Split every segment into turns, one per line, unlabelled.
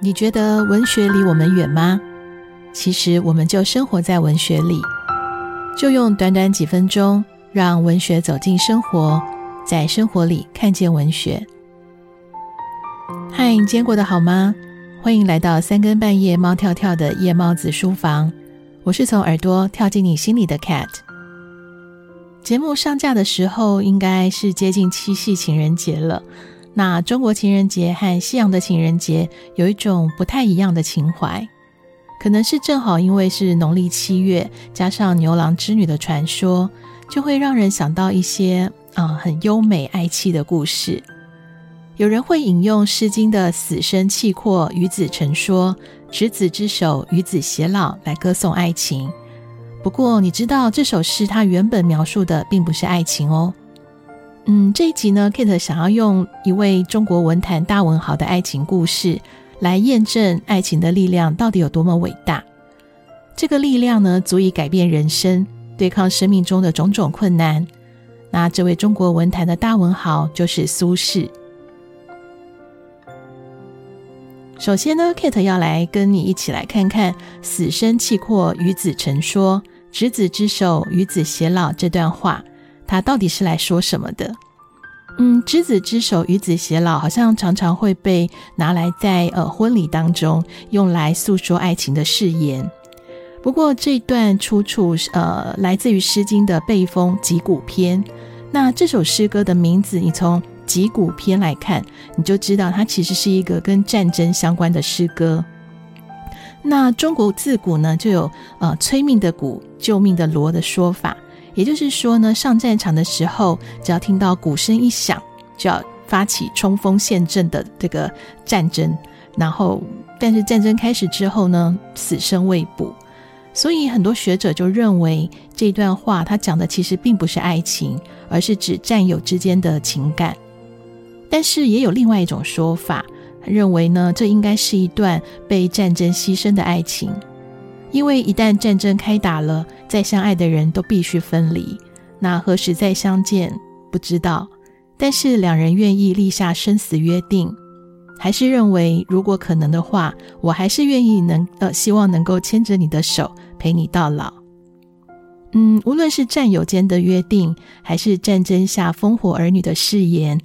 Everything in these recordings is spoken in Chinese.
你觉得文学离我们远吗？其实我们就生活在文学里，就用短短几分钟，让文学走进生活，在生活里看见文学。嗨，你今天过得好吗？欢迎来到三更半夜猫跳跳的夜猫子书房，我是从耳朵跳进你心里的 Cat。节目上架的时候，应该是接近七夕情人节了。那中国情人节和西洋的情人节有一种不太一样的情怀，可能是正好因为是农历七月，加上牛郎织女的传说，就会让人想到一些啊、很优美爱妻的故事。有人会引用《诗经》的“死生契阔，与子成说，执子之手，与子偕老”来歌颂爱情。不过，你知道这首诗它原本描述的并不是爱情哦。嗯，这一集呢，Kate 想要用一位中国文坛大文豪的爱情故事来验证爱情的力量到底有多么伟大。这个力量呢，足以改变人生，对抗生命中的种种困难。那这位中国文坛的大文豪就是苏轼。首先呢，Kate 要来跟你一起来看看“死生契阔，与子成说，执子之手，与子偕老”这段话。他到底是来说什么的？嗯，执子之手，与子偕老，好像常常会被拿来在呃婚礼当中用来诉说爱情的誓言。不过这段出处呃来自于《诗经》的背风《击鼓篇》。那这首诗歌的名字，你从《击鼓篇》来看，你就知道它其实是一个跟战争相关的诗歌。那中国自古呢就有呃催命的鼓、救命的锣的说法。也就是说呢，上战场的时候，只要听到鼓声一响，就要发起冲锋陷阵的这个战争。然后，但是战争开始之后呢，死生未卜。所以很多学者就认为这段话他讲的其实并不是爱情，而是指战友之间的情感。但是也有另外一种说法，认为呢，这应该是一段被战争牺牲的爱情。因为一旦战争开打了，再相爱的人都必须分离。那何时再相见，不知道。但是两人愿意立下生死约定，还是认为如果可能的话，我还是愿意能呃，希望能够牵着你的手，陪你到老。嗯，无论是战友间的约定，还是战争下烽火儿女的誓言，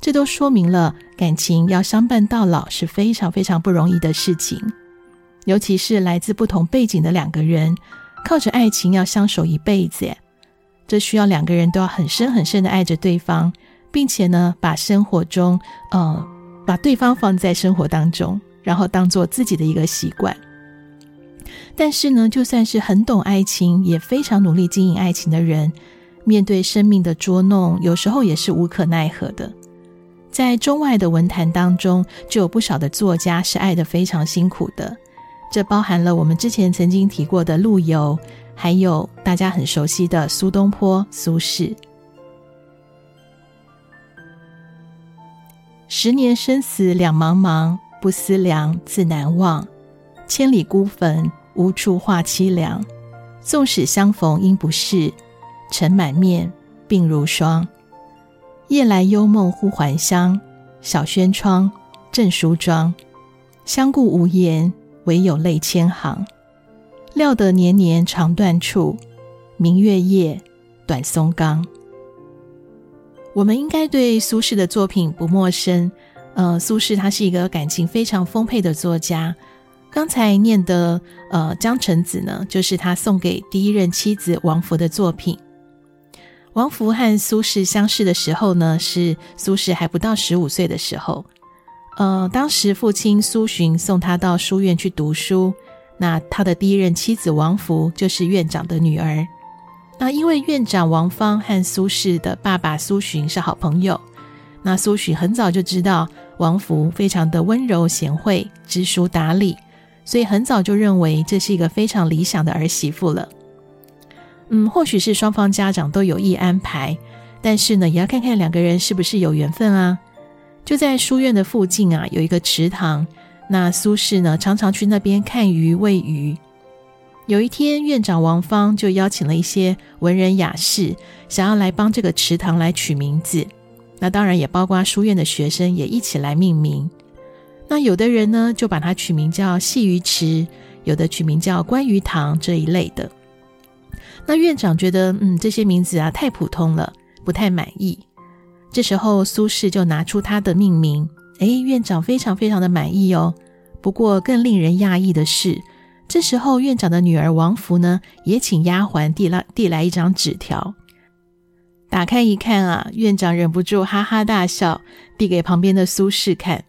这都说明了感情要相伴到老是非常非常不容易的事情。尤其是来自不同背景的两个人，靠着爱情要相守一辈子，这需要两个人都要很深很深的爱着对方，并且呢，把生活中，呃，把对方放在生活当中，然后当做自己的一个习惯。但是呢，就算是很懂爱情，也非常努力经营爱情的人，面对生命的捉弄，有时候也是无可奈何的。在中外的文坛当中，就有不少的作家是爱得非常辛苦的。这包含了我们之前曾经提过的陆游，还有大家很熟悉的苏东坡、苏轼。十年生死两茫茫，不思量，自难忘。千里孤坟，无处话凄凉。纵使相逢应不识，尘满面，鬓如霜。夜来幽梦忽还乡，小轩窗，正梳妆。相顾无言。唯有泪千行，料得年年肠断处，明月夜，短松冈。我们应该对苏轼的作品不陌生。呃，苏轼他是一个感情非常丰沛的作家。刚才念的呃《江城子》呢，就是他送给第一任妻子王弗的作品。王弗和苏轼相识的时候呢，是苏轼还不到十五岁的时候。呃，当时父亲苏洵送他到书院去读书，那他的第一任妻子王弗就是院长的女儿。那因为院长王芳和苏轼的爸爸苏洵是好朋友，那苏洵很早就知道王弗非常的温柔贤惠、知书达理，所以很早就认为这是一个非常理想的儿媳妇了。嗯，或许是双方家长都有意安排，但是呢，也要看看两个人是不是有缘分啊。就在书院的附近啊，有一个池塘。那苏轼呢，常常去那边看鱼、喂鱼。有一天，院长王芳就邀请了一些文人雅士，想要来帮这个池塘来取名字。那当然也包括书院的学生也一起来命名。那有的人呢，就把它取名叫戏鱼池，有的取名叫观鱼塘这一类的。那院长觉得，嗯，这些名字啊太普通了，不太满意。这时候苏轼就拿出他的命名，哎，院长非常非常的满意哦。不过更令人讶异的是，这时候院长的女儿王福呢，也请丫鬟递来递来一张纸条。打开一看啊，院长忍不住哈哈大笑，递给旁边的苏轼看。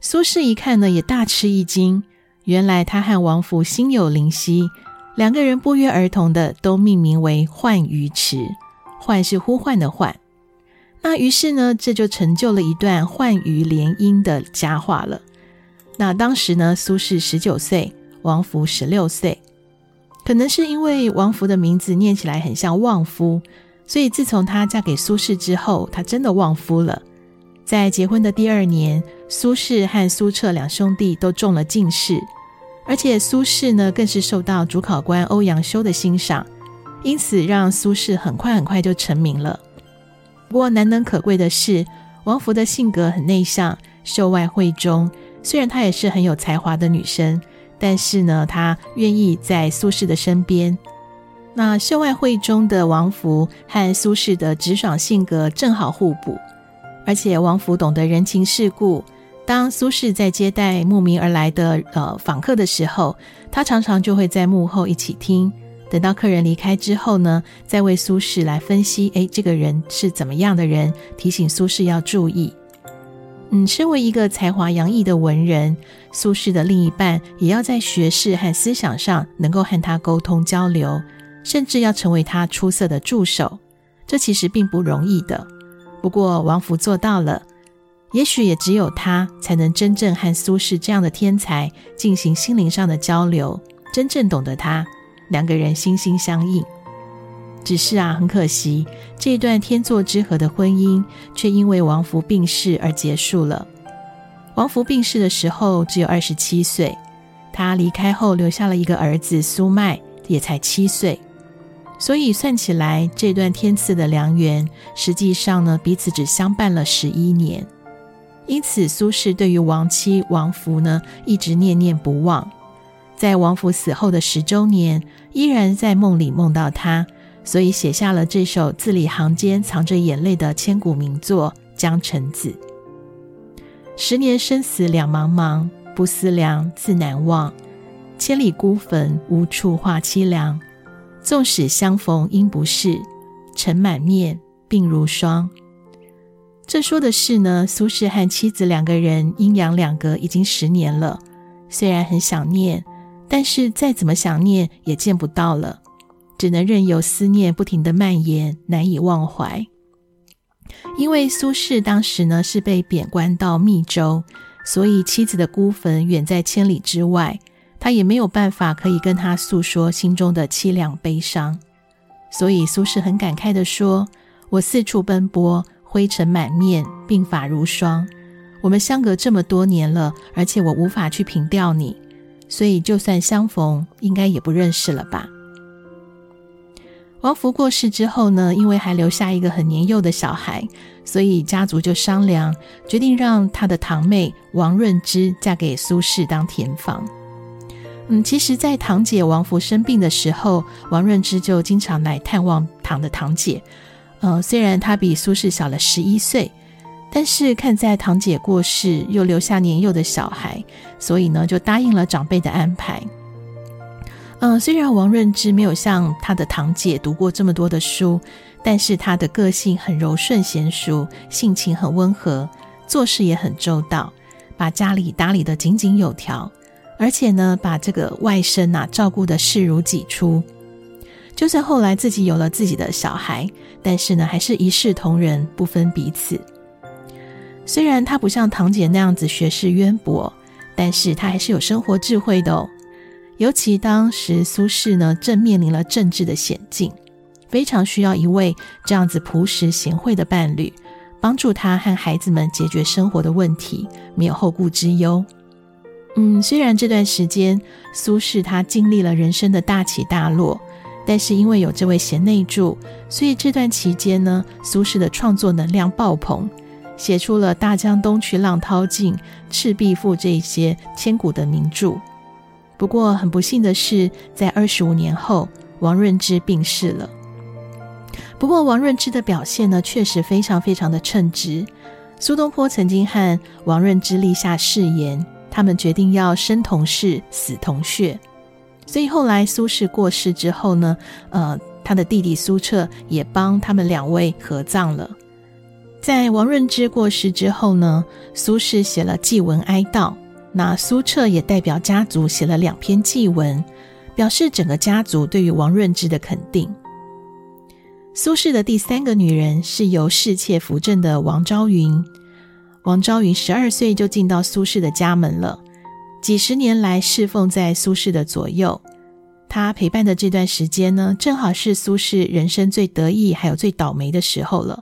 苏轼一看呢，也大吃一惊。原来他和王福心有灵犀，两个人不约而同的都命名为唤鱼池。唤是呼唤的唤。那于是呢，这就成就了一段唤鱼联姻的佳话了。那当时呢，苏轼十九岁，王弗十六岁。可能是因为王弗的名字念起来很像旺夫。所以，自从她嫁给苏轼之后，她真的旺夫了。在结婚的第二年，苏轼和苏辙两兄弟都中了进士，而且苏轼呢，更是受到主考官欧阳修的欣赏，因此让苏轼很快很快就成名了。不过，难能可贵的是，王弗的性格很内向，秀外慧中。虽然她也是很有才华的女生，但是呢，她愿意在苏轼的身边。那秀外慧中的王弗和苏轼的直爽性格正好互补，而且王弗懂得人情世故。当苏轼在接待慕名而来的呃访客的时候，他常常就会在幕后一起听。等到客人离开之后呢，再为苏轼来分析，诶，这个人是怎么样的人，提醒苏轼要注意。嗯，身为一个才华洋溢的文人，苏轼的另一半也要在学识和思想上能够和他沟通交流。甚至要成为他出色的助手，这其实并不容易的。不过王弗做到了，也许也只有他才能真正和苏轼这样的天才进行心灵上的交流，真正懂得他，两个人心心相印。只是啊，很可惜，这段天作之合的婚姻却因为王弗病逝而结束了。王弗病逝的时候只有二十七岁，他离开后留下了一个儿子苏迈，也才七岁。所以算起来，这段天赐的良缘，实际上呢，彼此只相伴了十一年。因此，苏轼对于亡妻王弗呢，一直念念不忘。在王弗死后的十周年，依然在梦里梦到他，所以写下了这首字里行间藏着眼泪的千古名作《江城子》。十年生死两茫茫，不思量，自难忘。千里孤坟，无处话凄凉。纵使相逢应不识，尘满面，鬓如霜。这说的是呢，苏轼和妻子两个人阴阳两隔已经十年了，虽然很想念，但是再怎么想念也见不到了，只能任由思念不停地蔓延，难以忘怀。因为苏轼当时呢是被贬官到密州，所以妻子的孤坟远在千里之外。他也没有办法可以跟他诉说心中的凄凉悲伤，所以苏轼很感慨地说：“我四处奔波，灰尘满面，鬓发如霜。我们相隔这么多年了，而且我无法去凭吊你，所以就算相逢，应该也不认识了吧。”王弗过世之后呢，因为还留下一个很年幼的小孩，所以家族就商量，决定让他的堂妹王润之嫁给苏轼当填房。嗯，其实，在堂姐王弗生病的时候，王润之就经常来探望堂的堂姐。呃，虽然她比苏轼小了十一岁，但是看在堂姐过世又留下年幼的小孩，所以呢，就答应了长辈的安排。嗯、虽然王润之没有像他的堂姐读过这么多的书，但是他的个性很柔顺娴淑，性情很温和，做事也很周到，把家里打理得井井有条。而且呢，把这个外甥啊照顾得视如己出。就算后来自己有了自己的小孩，但是呢，还是一视同仁，不分彼此。虽然他不像堂姐那样子学识渊博，但是他还是有生活智慧的哦。尤其当时苏轼呢，正面临了政治的险境，非常需要一位这样子朴实贤惠的伴侣，帮助他和孩子们解决生活的问题，没有后顾之忧。嗯，虽然这段时间苏轼他经历了人生的大起大落，但是因为有这位贤内助，所以这段期间呢，苏轼的创作能量爆棚，写出了《大江东去，浪淘尽》《赤壁赋》这些千古的名著。不过很不幸的是，在二十五年后，王润之病逝了。不过王润之的表现呢，确实非常非常的称职。苏东坡曾经和王润之立下誓言，他们决定要生同室，死同穴。所以后来苏轼过世之后呢，呃，他的弟弟苏辙也帮他们两位合葬了。在王润之过世之后呢，苏轼写了祭文哀悼，那苏辙也代表家族写了两篇祭文，表示整个家族对于王润之的肯定。苏轼的第三个女人是由侍妾扶正的王昭云。王昭云十二岁就进到苏轼的家门了，几十年来侍奉在苏轼的左右。她陪伴的这段时间呢，正好是苏轼人生最得意还有最倒霉的时候了。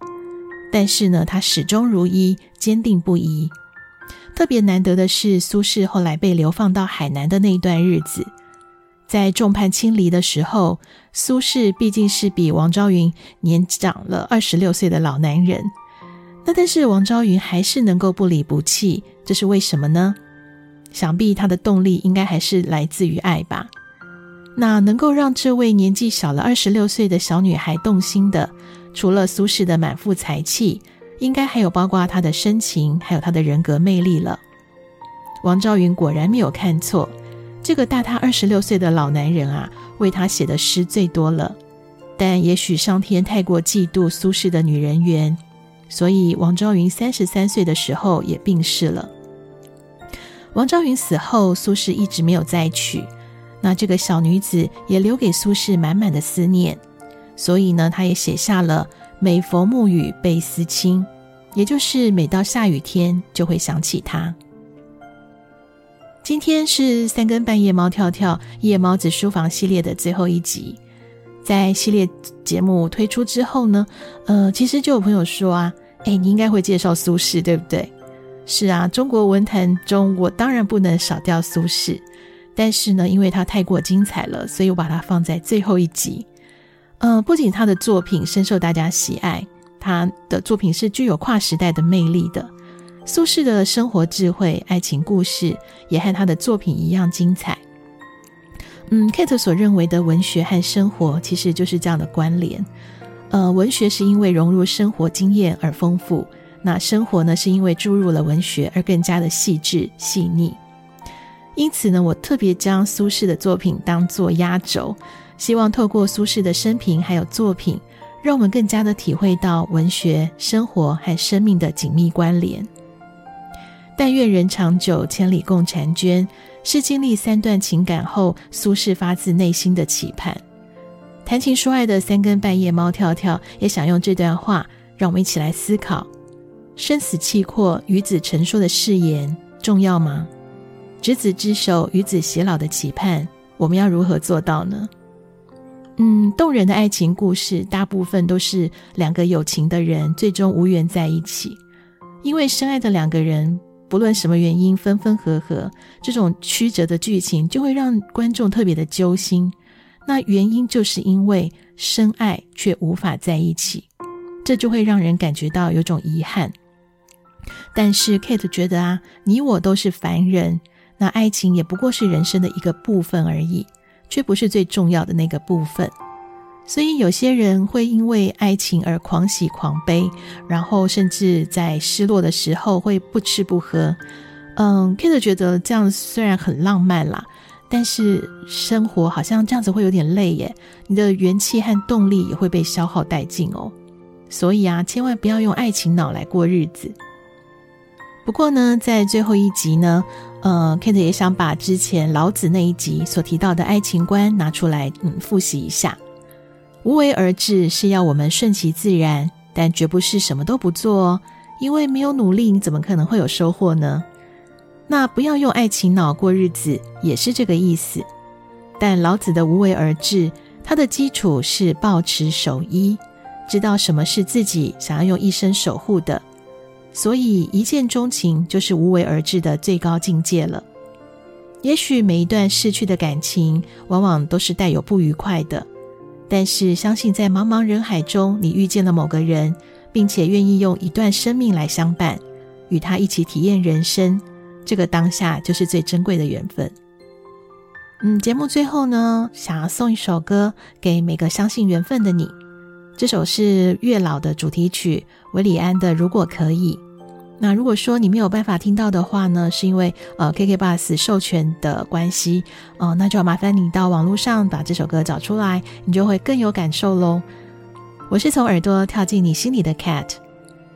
但是呢，他始终如一，坚定不移。特别难得的是，苏轼后来被流放到海南的那一段日子。在众叛亲离的时候，苏轼毕竟是比王昭云年长了二十六岁的老男人。那但是王昭云还是能够不离不弃，这是为什么呢？想必他的动力应该还是来自于爱吧。那能够让这位年纪小了二十六岁的小女孩动心的，除了苏轼的满腹才气，应该还有包括他的深情，还有他的人格魅力了。王昭云果然没有看错。这个大他二十六岁的老男人啊，为他写的诗最多了。但也许上天太过嫉妒苏轼的女人缘，所以王昭云三十三岁的时候也病逝了。王昭云死后，苏轼一直没有再娶，那这个小女子也留给苏轼满满的思念，所以呢，他也写下了“每逢暮雨倍思亲”，也就是每到下雨天就会想起他。今天是三更半夜猫跳跳夜猫子书房系列的最后一集，在系列节目推出之后呢，呃，其实就有朋友说啊，哎，你应该会介绍苏轼，对不对？是啊，中国文坛中我当然不能少掉苏轼，但是呢，因为他太过精彩了，所以我把它放在最后一集。呃，不仅他的作品深受大家喜爱，他的作品是具有跨时代的魅力的。苏轼的生活智慧、爱情故事也和他的作品一样精彩。嗯，Kate 所认为的文学和生活其实就是这样的关联。呃，文学是因为融入生活经验而丰富，那生活呢，是因为注入了文学而更加的细致细腻。因此呢，我特别将苏轼的作品当作压轴，希望透过苏轼的生平还有作品，让我们更加的体会到文学、生活和生命的紧密关联。但愿人长久，千里共婵娟，是经历三段情感后，苏轼发自内心的期盼。谈情说爱的三更半夜，猫跳跳也想用这段话，让我们一起来思考：生死契阔，与子成说的誓言重要吗？执子之手，与子偕老的期盼，我们要如何做到呢？嗯，动人的爱情故事，大部分都是两个有情的人最终无缘在一起，因为深爱的两个人。不论什么原因，分分合合，这种曲折的剧情就会让观众特别的揪心。那原因就是因为深爱却无法在一起，这就会让人感觉到有种遗憾。但是 Kate 觉得啊，你我都是凡人，那爱情也不过是人生的一个部分而已，却不是最重要的那个部分。所以有些人会因为爱情而狂喜狂悲，然后甚至在失落的时候会不吃不喝。嗯，Kate 觉得这样虽然很浪漫啦，但是生活好像这样子会有点累耶，你的元气和动力也会被消耗殆尽哦。所以啊，千万不要用爱情脑来过日子。不过呢，在最后一集呢，呃，Kate 也想把之前老子那一集所提到的爱情观拿出来，嗯，复习一下。无为而治是要我们顺其自然，但绝不是什么都不做哦。因为没有努力，你怎么可能会有收获呢？那不要用爱情脑过日子，也是这个意思。但老子的无为而治，它的基础是抱持守一，知道什么是自己想要用一生守护的，所以一见钟情就是无为而治的最高境界了。也许每一段逝去的感情，往往都是带有不愉快的。但是，相信在茫茫人海中，你遇见了某个人，并且愿意用一段生命来相伴，与他一起体验人生，这个当下就是最珍贵的缘分。嗯，节目最后呢，想要送一首歌给每个相信缘分的你。这首是月老的主题曲，韦礼安的《如果可以》。那如果说你没有办法听到的话呢，是因为呃 KK Bus 授权的关系、呃，那就要麻烦你到网络上把这首歌找出来，你就会更有感受喽。我是从耳朵跳进你心里的 Cat，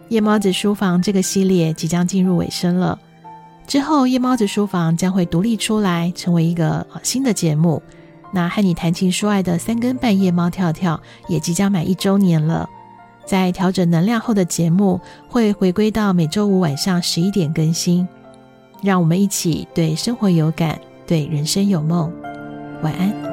夜猫子书房这个系列即将进入尾声了，之后夜猫子书房将会独立出来，成为一个新的节目。那和你谈情说爱的三更半夜猫跳跳也即将满一周年了。在调整能量后的节目会回归到每周五晚上十一点更新，让我们一起对生活有感，对人生有梦。晚安。